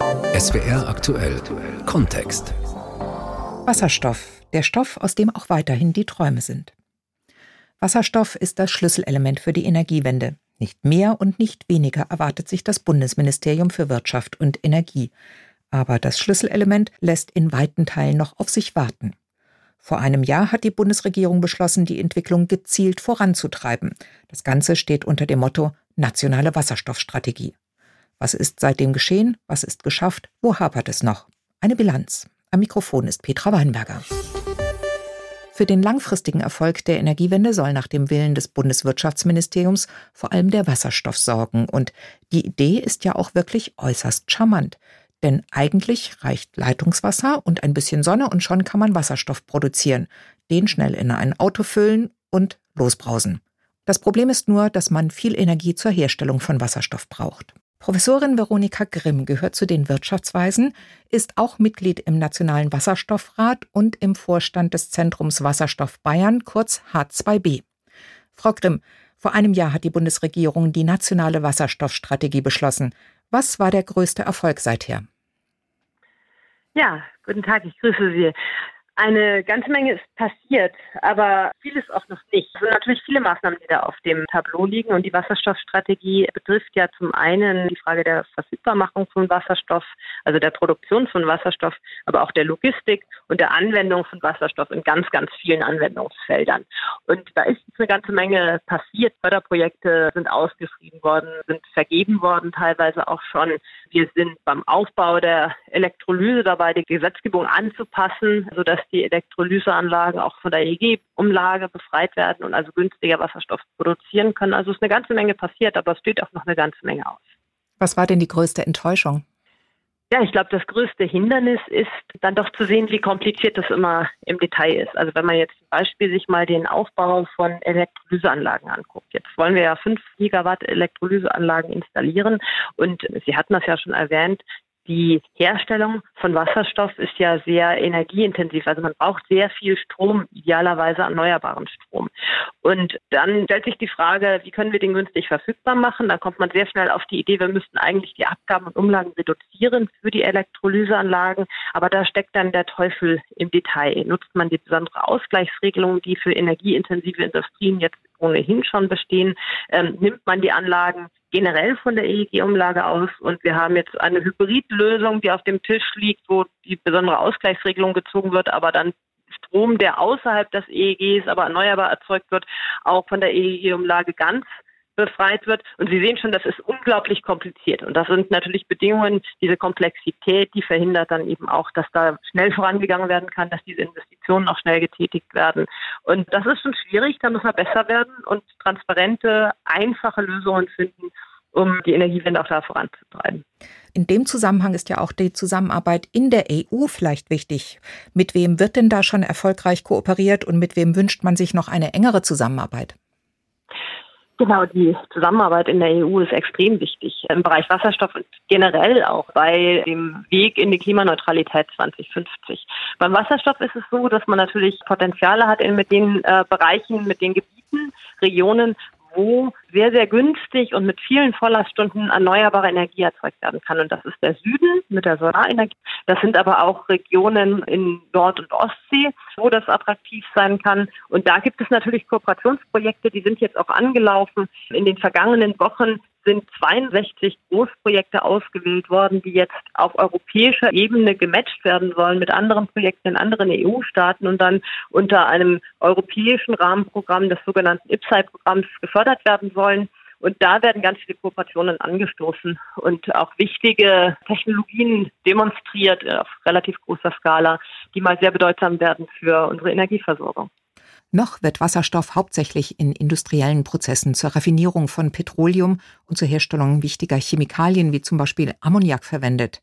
SWR aktuell Kontext. Wasserstoff, der Stoff, aus dem auch weiterhin die Träume sind. Wasserstoff ist das Schlüsselelement für die Energiewende. Nicht mehr und nicht weniger erwartet sich das Bundesministerium für Wirtschaft und Energie. Aber das Schlüsselelement lässt in weiten Teilen noch auf sich warten. Vor einem Jahr hat die Bundesregierung beschlossen, die Entwicklung gezielt voranzutreiben. Das Ganze steht unter dem Motto Nationale Wasserstoffstrategie. Was ist seitdem geschehen? Was ist geschafft? Wo hapert es noch? Eine Bilanz. Am Mikrofon ist Petra Weinberger. Für den langfristigen Erfolg der Energiewende soll nach dem Willen des Bundeswirtschaftsministeriums vor allem der Wasserstoff sorgen. Und die Idee ist ja auch wirklich äußerst charmant. Denn eigentlich reicht Leitungswasser und ein bisschen Sonne und schon kann man Wasserstoff produzieren, den schnell in ein Auto füllen und losbrausen. Das Problem ist nur, dass man viel Energie zur Herstellung von Wasserstoff braucht. Professorin Veronika Grimm gehört zu den Wirtschaftsweisen, ist auch Mitglied im Nationalen Wasserstoffrat und im Vorstand des Zentrums Wasserstoff Bayern, kurz H2B. Frau Grimm, vor einem Jahr hat die Bundesregierung die nationale Wasserstoffstrategie beschlossen. Was war der größte Erfolg seither? Ja, guten Tag, ich grüße Sie. Eine ganze Menge ist passiert, aber vieles auch noch nicht. Es sind natürlich viele Maßnahmen, die da auf dem Tableau liegen. Und die Wasserstoffstrategie betrifft ja zum einen die Frage der Verfügbarmachung von Wasserstoff, also der Produktion von Wasserstoff, aber auch der Logistik und der Anwendung von Wasserstoff in ganz, ganz vielen Anwendungsfeldern. Und da ist eine ganze Menge passiert. Förderprojekte sind ausgeschrieben worden, sind vergeben worden, teilweise auch schon. Wir sind beim Aufbau der Elektrolyse dabei, die Gesetzgebung anzupassen, sodass die Elektrolyseanlagen auch von der EEG-Umlage befreit werden und also günstiger Wasserstoff produzieren können. Also es ist eine ganze Menge passiert, aber es steht auch noch eine ganze Menge aus. Was war denn die größte Enttäuschung? Ja, ich glaube, das größte Hindernis ist dann doch zu sehen, wie kompliziert das immer im Detail ist. Also wenn man jetzt zum Beispiel sich mal den Aufbau von Elektrolyseanlagen anguckt. Jetzt wollen wir ja fünf Gigawatt Elektrolyseanlagen installieren und Sie hatten das ja schon erwähnt, die Herstellung von Wasserstoff ist ja sehr energieintensiv. Also man braucht sehr viel Strom, idealerweise erneuerbaren Strom. Und dann stellt sich die Frage, wie können wir den günstig verfügbar machen? Dann kommt man sehr schnell auf die Idee, wir müssten eigentlich die Abgaben und Umlagen reduzieren für die Elektrolyseanlagen. Aber da steckt dann der Teufel im Detail. Nutzt man die besondere Ausgleichsregelung, die für energieintensive Industrien jetzt ohnehin schon bestehen, ähm, nimmt man die Anlagen generell von der EEG-Umlage aus und wir haben jetzt eine Hybridlösung, die auf dem Tisch liegt, wo die besondere Ausgleichsregelung gezogen wird, aber dann Strom, der außerhalb des EEGs aber erneuerbar erzeugt wird, auch von der EEG-Umlage ganz befreit wird. Und Sie sehen schon, das ist unglaublich kompliziert. Und das sind natürlich Bedingungen, diese Komplexität, die verhindert dann eben auch, dass da schnell vorangegangen werden kann, dass diese Investitionen auch schnell getätigt werden. Und das ist schon schwierig, da muss man besser werden und transparente, einfache Lösungen finden, um die Energiewende auch da voranzutreiben. In dem Zusammenhang ist ja auch die Zusammenarbeit in der EU vielleicht wichtig. Mit wem wird denn da schon erfolgreich kooperiert und mit wem wünscht man sich noch eine engere Zusammenarbeit? Genau, die Zusammenarbeit in der EU ist extrem wichtig im Bereich Wasserstoff und generell auch bei dem Weg in die Klimaneutralität 2050. Beim Wasserstoff ist es so, dass man natürlich Potenziale hat in mit den äh, Bereichen, mit den Gebieten, Regionen, wo sehr, sehr günstig und mit vielen Volllaststunden erneuerbare Energie erzeugt werden kann. Und das ist der Süden mit der Solarenergie. Das sind aber auch Regionen in Nord- und Ostsee, wo das attraktiv sein kann. Und da gibt es natürlich Kooperationsprojekte, die sind jetzt auch angelaufen. In den vergangenen Wochen sind 62 Großprojekte ausgewählt worden, die jetzt auf europäischer Ebene gematcht werden sollen mit anderen Projekten in anderen EU-Staaten und dann unter einem europäischen Rahmenprogramm des sogenannten IPSAI-Programms gefördert werden sollen. Und da werden ganz viele Kooperationen angestoßen und auch wichtige Technologien demonstriert auf relativ großer Skala, die mal sehr bedeutsam werden für unsere Energieversorgung. Noch wird Wasserstoff hauptsächlich in industriellen Prozessen zur Raffinierung von Petroleum und zur Herstellung wichtiger Chemikalien wie zum Beispiel Ammoniak verwendet.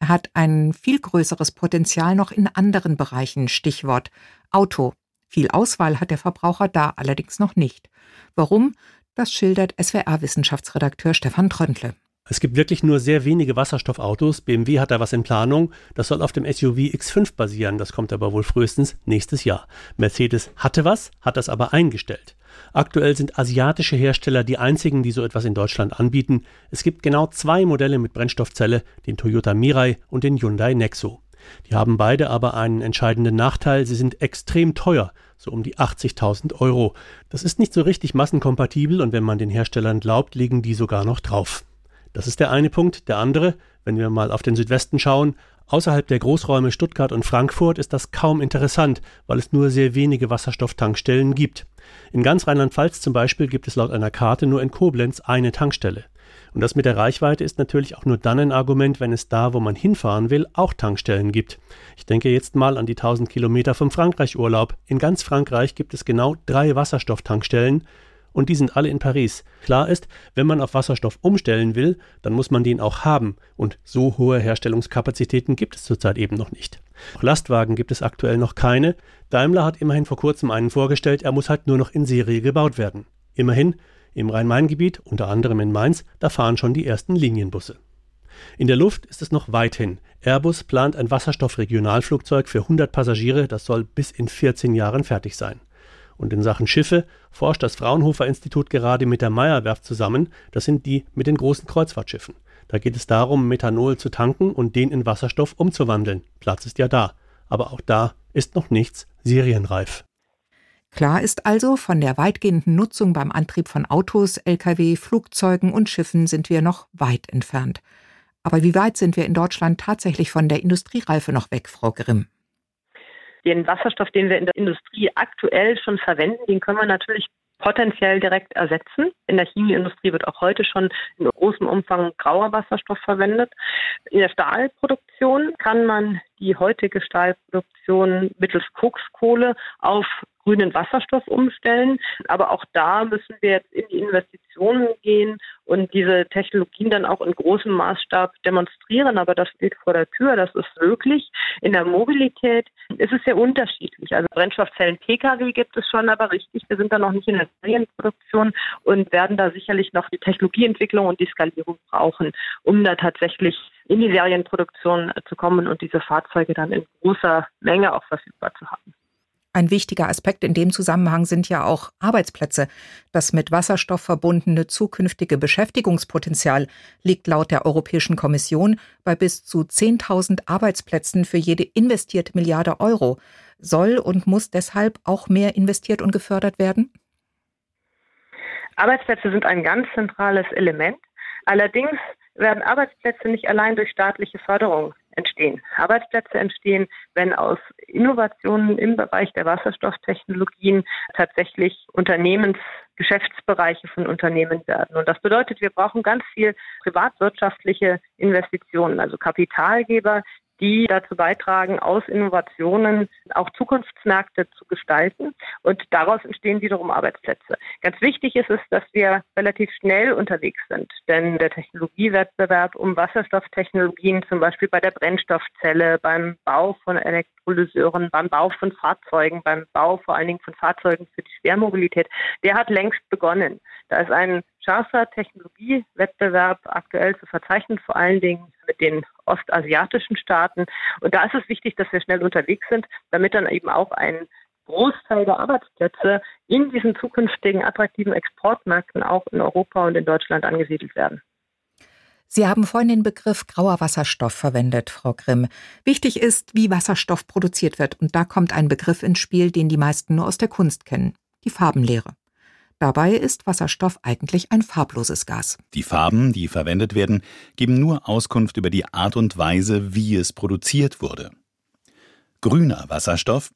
Er hat ein viel größeres Potenzial noch in anderen Bereichen, Stichwort Auto. Viel Auswahl hat der Verbraucher da allerdings noch nicht. Warum? Das schildert SWR-Wissenschaftsredakteur Stefan Tröntle. Es gibt wirklich nur sehr wenige Wasserstoffautos. BMW hat da was in Planung. Das soll auf dem SUV X5 basieren. Das kommt aber wohl frühestens nächstes Jahr. Mercedes hatte was, hat das aber eingestellt. Aktuell sind asiatische Hersteller die einzigen, die so etwas in Deutschland anbieten. Es gibt genau zwei Modelle mit Brennstoffzelle, den Toyota Mirai und den Hyundai Nexo. Die haben beide aber einen entscheidenden Nachteil, sie sind extrem teuer, so um die 80.000 Euro. Das ist nicht so richtig massenkompatibel und wenn man den Herstellern glaubt, liegen die sogar noch drauf. Das ist der eine Punkt. Der andere, wenn wir mal auf den Südwesten schauen, außerhalb der Großräume Stuttgart und Frankfurt ist das kaum interessant, weil es nur sehr wenige Wasserstofftankstellen gibt. In ganz Rheinland-Pfalz zum Beispiel gibt es laut einer Karte nur in Koblenz eine Tankstelle. Und das mit der Reichweite ist natürlich auch nur dann ein Argument, wenn es da, wo man hinfahren will, auch Tankstellen gibt. Ich denke jetzt mal an die 1000 Kilometer vom Frankreich-Urlaub. In ganz Frankreich gibt es genau drei Wasserstofftankstellen und die sind alle in Paris. Klar ist, wenn man auf Wasserstoff umstellen will, dann muss man den auch haben und so hohe Herstellungskapazitäten gibt es zurzeit eben noch nicht. Auch Lastwagen gibt es aktuell noch keine. Daimler hat immerhin vor kurzem einen vorgestellt, er muss halt nur noch in Serie gebaut werden. Immerhin, im Rhein-Main-Gebiet, unter anderem in Mainz, da fahren schon die ersten Linienbusse. In der Luft ist es noch weit hin. Airbus plant ein Wasserstoff-Regionalflugzeug für 100 Passagiere, das soll bis in 14 Jahren fertig sein. Und in Sachen Schiffe forscht das Fraunhofer Institut gerade mit der Meyerwerft zusammen, das sind die mit den großen Kreuzfahrtschiffen. Da geht es darum, Methanol zu tanken und den in Wasserstoff umzuwandeln. Platz ist ja da. Aber auch da ist noch nichts serienreif. Klar ist also, von der weitgehenden Nutzung beim Antrieb von Autos, Lkw, Flugzeugen und Schiffen sind wir noch weit entfernt. Aber wie weit sind wir in Deutschland tatsächlich von der Industriereife noch weg, Frau Grimm? Den Wasserstoff, den wir in der Industrie aktuell schon verwenden, den können wir natürlich potenziell direkt ersetzen. In der Chemieindustrie wird auch heute schon in großem Umfang grauer Wasserstoff verwendet. In der Stahlproduktion kann man die heutige Stahlproduktion mittels Kokskohle auf grünen Wasserstoff umstellen. Aber auch da müssen wir jetzt in die Investitionen gehen und diese Technologien dann auch in großem Maßstab demonstrieren. Aber das steht vor der Tür, das ist möglich. In der Mobilität ist es sehr unterschiedlich. Also Brennstoffzellen Pkw gibt es schon, aber richtig, wir sind da noch nicht in der Serienproduktion und werden da sicherlich noch die Technologieentwicklung und die Skalierung brauchen, um da tatsächlich in die Serienproduktion zu kommen und diese Fahrzeuge dann in großer Menge auch verfügbar zu haben. Ein wichtiger Aspekt in dem Zusammenhang sind ja auch Arbeitsplätze. Das mit Wasserstoff verbundene zukünftige Beschäftigungspotenzial liegt laut der Europäischen Kommission bei bis zu 10.000 Arbeitsplätzen für jede investierte Milliarde Euro. Soll und muss deshalb auch mehr investiert und gefördert werden? Arbeitsplätze sind ein ganz zentrales Element. Allerdings werden Arbeitsplätze nicht allein durch staatliche Förderung entstehen. Arbeitsplätze entstehen, wenn aus Innovationen im Bereich der Wasserstofftechnologien tatsächlich Unternehmensgeschäftsbereiche von Unternehmen werden. Und das bedeutet, wir brauchen ganz viel privatwirtschaftliche Investitionen, also Kapitalgeber, die dazu beitragen, aus Innovationen auch Zukunftsmärkte zu gestalten. Und daraus entstehen wiederum Arbeitsplätze. Ganz wichtig ist es, dass wir relativ schnell unterwegs sind. Denn der Technologiewettbewerb um Wasserstofftechnologien, zum Beispiel bei der Brennstoffzelle, beim Bau von Elektrolyseuren, beim Bau von Fahrzeugen, beim Bau vor allen Dingen von Fahrzeugen für die Schwermobilität, der hat längst begonnen. Da ist ein scharfer Technologiewettbewerb aktuell zu verzeichnen, vor allen Dingen mit den ostasiatischen Staaten. Und da ist es wichtig, dass wir schnell unterwegs sind, damit dann eben auch ein Großteil der Arbeitsplätze in diesen zukünftigen attraktiven Exportmärkten auch in Europa und in Deutschland angesiedelt werden. Sie haben vorhin den Begriff grauer Wasserstoff verwendet, Frau Grimm. Wichtig ist, wie Wasserstoff produziert wird. Und da kommt ein Begriff ins Spiel, den die meisten nur aus der Kunst kennen. Die Farbenlehre. Dabei ist Wasserstoff eigentlich ein farbloses Gas. Die Farben, die verwendet werden, geben nur Auskunft über die Art und Weise, wie es produziert wurde. Grüner Wasserstoff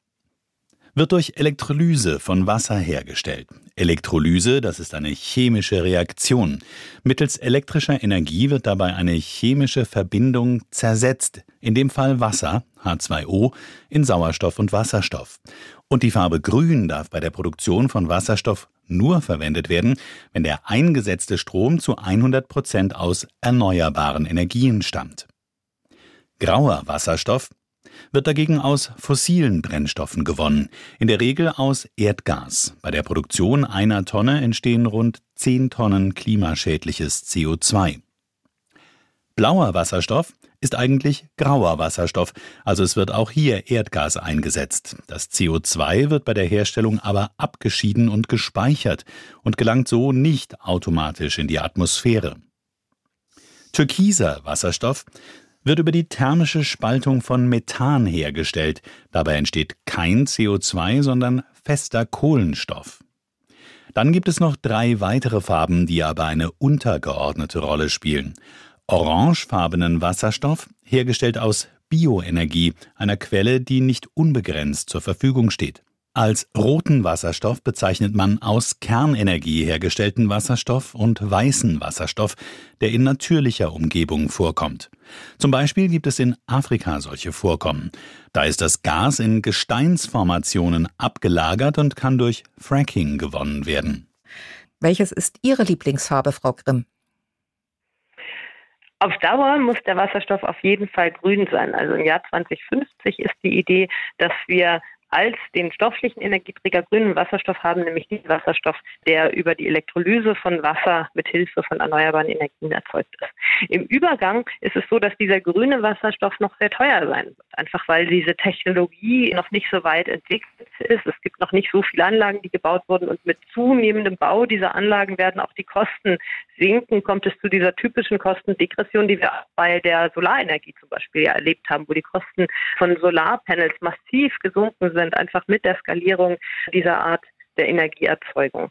wird durch Elektrolyse von Wasser hergestellt. Elektrolyse, das ist eine chemische Reaktion. Mittels elektrischer Energie wird dabei eine chemische Verbindung zersetzt, in dem Fall Wasser, H2O, in Sauerstoff und Wasserstoff. Und die Farbe Grün darf bei der Produktion von Wasserstoff nur verwendet werden, wenn der eingesetzte Strom zu 100 Prozent aus erneuerbaren Energien stammt. Grauer Wasserstoff wird dagegen aus fossilen Brennstoffen gewonnen, in der Regel aus Erdgas. Bei der Produktion einer Tonne entstehen rund 10 Tonnen klimaschädliches CO2. Blauer Wasserstoff ist eigentlich grauer Wasserstoff, also es wird auch hier Erdgas eingesetzt. Das CO2 wird bei der Herstellung aber abgeschieden und gespeichert und gelangt so nicht automatisch in die Atmosphäre. Türkiser Wasserstoff wird über die thermische Spaltung von Methan hergestellt. Dabei entsteht kein CO2, sondern fester Kohlenstoff. Dann gibt es noch drei weitere Farben, die aber eine untergeordnete Rolle spielen orangefarbenen Wasserstoff, hergestellt aus Bioenergie, einer Quelle, die nicht unbegrenzt zur Verfügung steht. Als roten Wasserstoff bezeichnet man aus Kernenergie hergestellten Wasserstoff und weißen Wasserstoff, der in natürlicher Umgebung vorkommt. Zum Beispiel gibt es in Afrika solche Vorkommen. Da ist das Gas in Gesteinsformationen abgelagert und kann durch Fracking gewonnen werden. Welches ist Ihre Lieblingsfarbe, Frau Grimm? Auf Dauer muss der Wasserstoff auf jeden Fall grün sein. Also im Jahr 2050 ist die Idee, dass wir als den stofflichen Energieträger grünen Wasserstoff haben, nämlich den Wasserstoff, der über die Elektrolyse von Wasser mit Hilfe von erneuerbaren Energien erzeugt ist. Im Übergang ist es so, dass dieser grüne Wasserstoff noch sehr teuer sein wird, einfach weil diese Technologie noch nicht so weit entwickelt ist. Es gibt noch nicht so viele Anlagen, die gebaut wurden und mit zunehmendem Bau dieser Anlagen werden auch die Kosten sinken. Kommt es zu dieser typischen Kostendegression, die wir bei der Solarenergie zum Beispiel ja erlebt haben, wo die Kosten von Solarpanels massiv gesunken sind, einfach mit der Skalierung dieser Art der Energieerzeugung.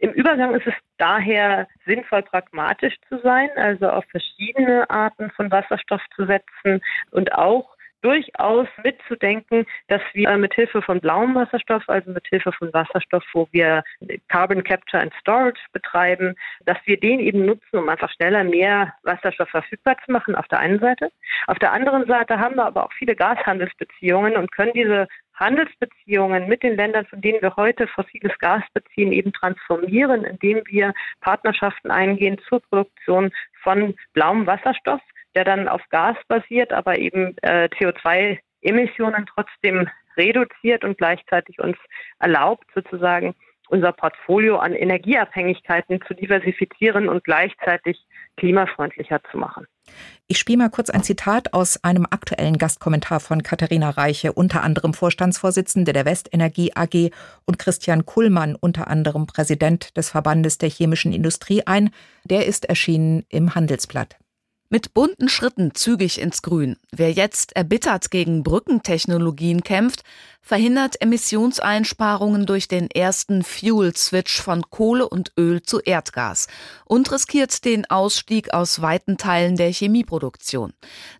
Im Übergang ist es daher sinnvoll, pragmatisch zu sein, also auf verschiedene Arten von Wasserstoff zu setzen und auch durchaus mitzudenken, dass wir mit Hilfe von blauem Wasserstoff, also mit Hilfe von Wasserstoff, wo wir Carbon Capture and Storage betreiben, dass wir den eben nutzen, um einfach schneller mehr Wasserstoff verfügbar zu machen auf der einen Seite. Auf der anderen Seite haben wir aber auch viele Gashandelsbeziehungen und können diese Handelsbeziehungen mit den Ländern, von denen wir heute fossiles Gas beziehen, eben transformieren, indem wir Partnerschaften eingehen zur Produktion von blauem Wasserstoff der dann auf Gas basiert, aber eben äh, CO2-Emissionen trotzdem reduziert und gleichzeitig uns erlaubt, sozusagen unser Portfolio an Energieabhängigkeiten zu diversifizieren und gleichzeitig klimafreundlicher zu machen. Ich spiele mal kurz ein Zitat aus einem aktuellen Gastkommentar von Katharina Reiche, unter anderem Vorstandsvorsitzende der Westenergie AG und Christian Kuhlmann, unter anderem Präsident des Verbandes der chemischen Industrie ein. Der ist erschienen im Handelsblatt. Mit bunten Schritten zügig ins Grün. Wer jetzt erbittert gegen Brückentechnologien kämpft, verhindert Emissionseinsparungen durch den ersten Fuel-Switch von Kohle und Öl zu Erdgas und riskiert den Ausstieg aus weiten Teilen der Chemieproduktion.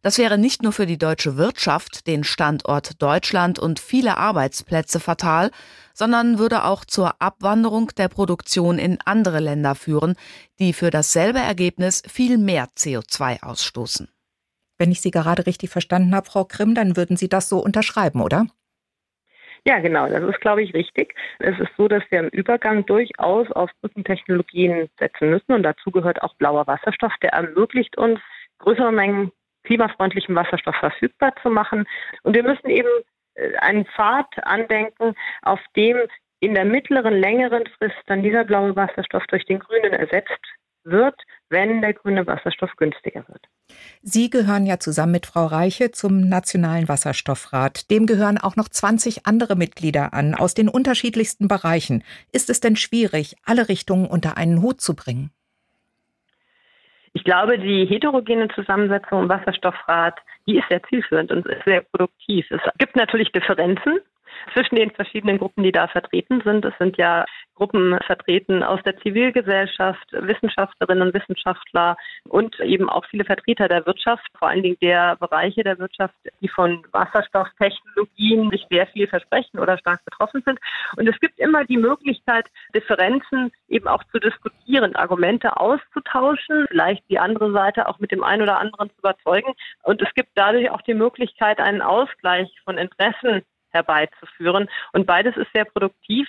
Das wäre nicht nur für die deutsche Wirtschaft, den Standort Deutschland und viele Arbeitsplätze fatal, sondern würde auch zur Abwanderung der Produktion in andere Länder führen, die für dasselbe Ergebnis viel mehr CO2 ausstoßen. Wenn ich Sie gerade richtig verstanden habe, Frau Grimm, dann würden Sie das so unterschreiben, oder? Ja, genau, das ist, glaube ich, richtig. Es ist so, dass wir im Übergang durchaus auf Brückentechnologien setzen müssen und dazu gehört auch blauer Wasserstoff, der ermöglicht uns, größere Mengen klimafreundlichen Wasserstoff verfügbar zu machen. Und wir müssen eben einen Pfad andenken, auf dem in der mittleren, längeren Frist dann dieser blaue Wasserstoff durch den grünen ersetzt wird, wenn der grüne Wasserstoff günstiger wird. Sie gehören ja zusammen mit Frau Reiche zum Nationalen Wasserstoffrat. Dem gehören auch noch 20 andere Mitglieder an aus den unterschiedlichsten Bereichen. Ist es denn schwierig, alle Richtungen unter einen Hut zu bringen? Ich glaube, die heterogene Zusammensetzung im Wasserstoffrat, die ist sehr zielführend und ist sehr produktiv. Es gibt natürlich Differenzen zwischen den verschiedenen Gruppen, die da vertreten sind. Es sind ja Gruppen vertreten aus der Zivilgesellschaft, Wissenschaftlerinnen und Wissenschaftler und eben auch viele Vertreter der Wirtschaft, vor allen Dingen der Bereiche der Wirtschaft, die von Wasserstofftechnologien sich sehr viel versprechen oder stark betroffen sind. Und es gibt immer die Möglichkeit, Differenzen eben auch zu diskutieren, Argumente auszutauschen, vielleicht die andere Seite auch mit dem einen oder anderen zu überzeugen. Und es gibt dadurch auch die Möglichkeit, einen Ausgleich von Interessen herbeizuführen. Und beides ist sehr produktiv.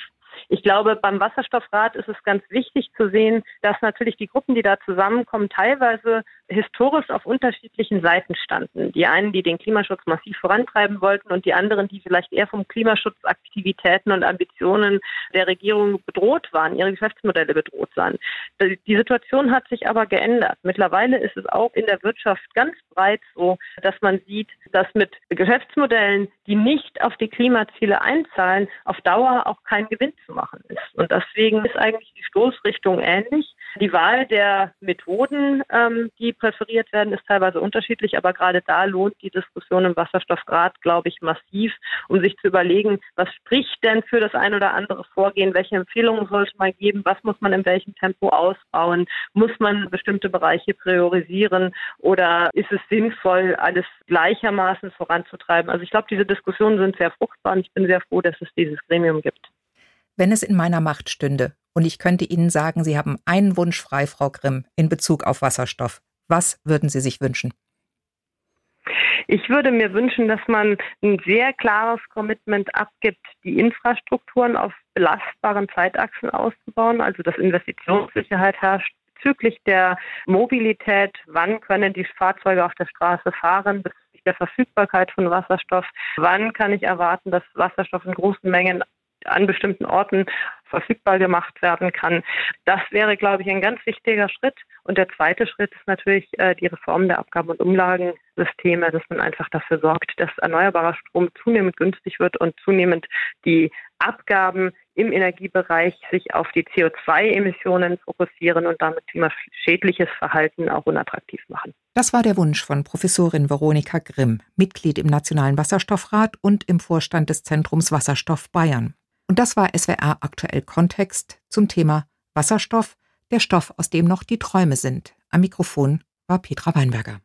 Ich glaube, beim Wasserstoffrat ist es ganz wichtig zu sehen, dass natürlich die Gruppen, die da zusammenkommen, teilweise historisch auf unterschiedlichen Seiten standen. Die einen, die den Klimaschutz massiv vorantreiben wollten und die anderen, die vielleicht eher vom Klimaschutzaktivitäten und Ambitionen der Regierung bedroht waren, ihre Geschäftsmodelle bedroht waren. Die Situation hat sich aber geändert. Mittlerweile ist es auch in der Wirtschaft ganz breit so, dass man sieht, dass mit Geschäftsmodellen, die nicht auf die Klimaziele einzahlen, auf Dauer auch kein Gewinn zu machen ist. Und deswegen ist eigentlich die Stoßrichtung ähnlich. Die Wahl der Methoden, ähm, die präferiert werden, ist teilweise unterschiedlich, aber gerade da lohnt die Diskussion im Wasserstoffgrad, glaube ich, massiv, um sich zu überlegen, was spricht denn für das ein oder andere Vorgehen, welche Empfehlungen sollte man geben, was muss man in welchem Tempo ausbauen, muss man bestimmte Bereiche priorisieren oder ist es sinnvoll, alles gleichermaßen voranzutreiben. Also ich glaube, diese Diskussionen sind sehr fruchtbar und ich bin sehr froh, dass es dieses Gremium gibt. Wenn es in meiner Macht stünde und ich könnte Ihnen sagen, Sie haben einen Wunsch frei, Frau Grimm, in Bezug auf Wasserstoff, was würden Sie sich wünschen? Ich würde mir wünschen, dass man ein sehr klares Commitment abgibt, die Infrastrukturen auf belastbaren Zeitachsen auszubauen, also dass Investitionssicherheit herrscht bezüglich der Mobilität. Wann können die Fahrzeuge auf der Straße fahren? Bezüglich der Verfügbarkeit von Wasserstoff. Wann kann ich erwarten, dass Wasserstoff in großen Mengen an bestimmten Orten verfügbar gemacht werden kann. Das wäre, glaube ich, ein ganz wichtiger Schritt. Und der zweite Schritt ist natürlich äh, die Reform der Abgaben- und Umlagensysteme, dass man einfach dafür sorgt, dass erneuerbarer Strom zunehmend günstig wird und zunehmend die Abgaben im Energiebereich sich auf die CO2-Emissionen fokussieren und damit klimaschädliches Verhalten auch unattraktiv machen. Das war der Wunsch von Professorin Veronika Grimm, Mitglied im Nationalen Wasserstoffrat und im Vorstand des Zentrums Wasserstoff Bayern. Und das war SWR aktuell Kontext zum Thema Wasserstoff, der Stoff, aus dem noch die Träume sind. Am Mikrofon war Petra Weinberger.